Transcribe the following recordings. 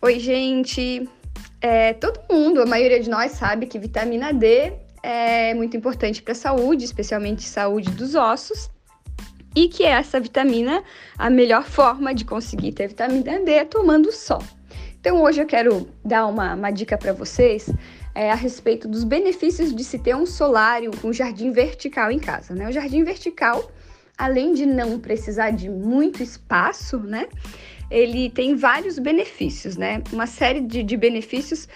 Oi, gente! É, todo mundo, a maioria de nós sabe que vitamina D é muito importante para a saúde, especialmente saúde dos ossos, e que essa vitamina, a melhor forma de conseguir ter vitamina D é tomando sol. Então hoje eu quero dar uma, uma dica para vocês é, a respeito dos benefícios de se ter um solário com um jardim vertical em casa. Né? O jardim vertical, além de não precisar de muito espaço, né? Ele tem vários benefícios, né? Uma série de, de benefícios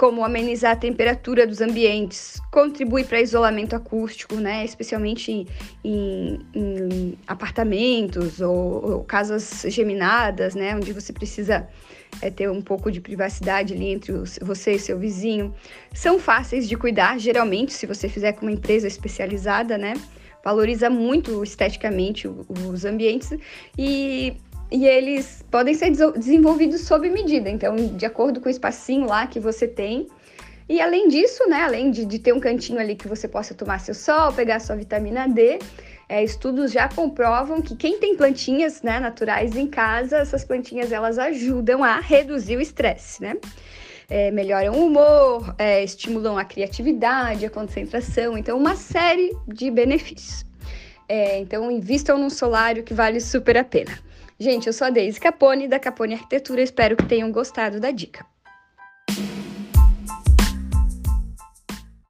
como amenizar a temperatura dos ambientes, contribui para isolamento acústico, né? Especialmente em, em apartamentos ou, ou, casas geminadas, né? Onde você precisa é, ter um pouco de privacidade ali entre os, você e seu vizinho. São fáceis de cuidar, geralmente, se você fizer com uma empresa especializada, né? Valoriza muito esteticamente os ambientes e e eles podem ser desenvolvidos sob medida, então, de acordo com o espacinho lá que você tem. E além disso, né, além de, de ter um cantinho ali que você possa tomar seu sol, pegar sua vitamina D, é, estudos já comprovam que quem tem plantinhas né, naturais em casa, essas plantinhas elas ajudam a reduzir o estresse, né? É, melhoram o humor, é, estimulam a criatividade, a concentração, então uma série de benefícios. É, então invistam num solário que vale super a pena. Gente, eu sou a Deise Capone, da Capone Arquitetura. Espero que tenham gostado da dica.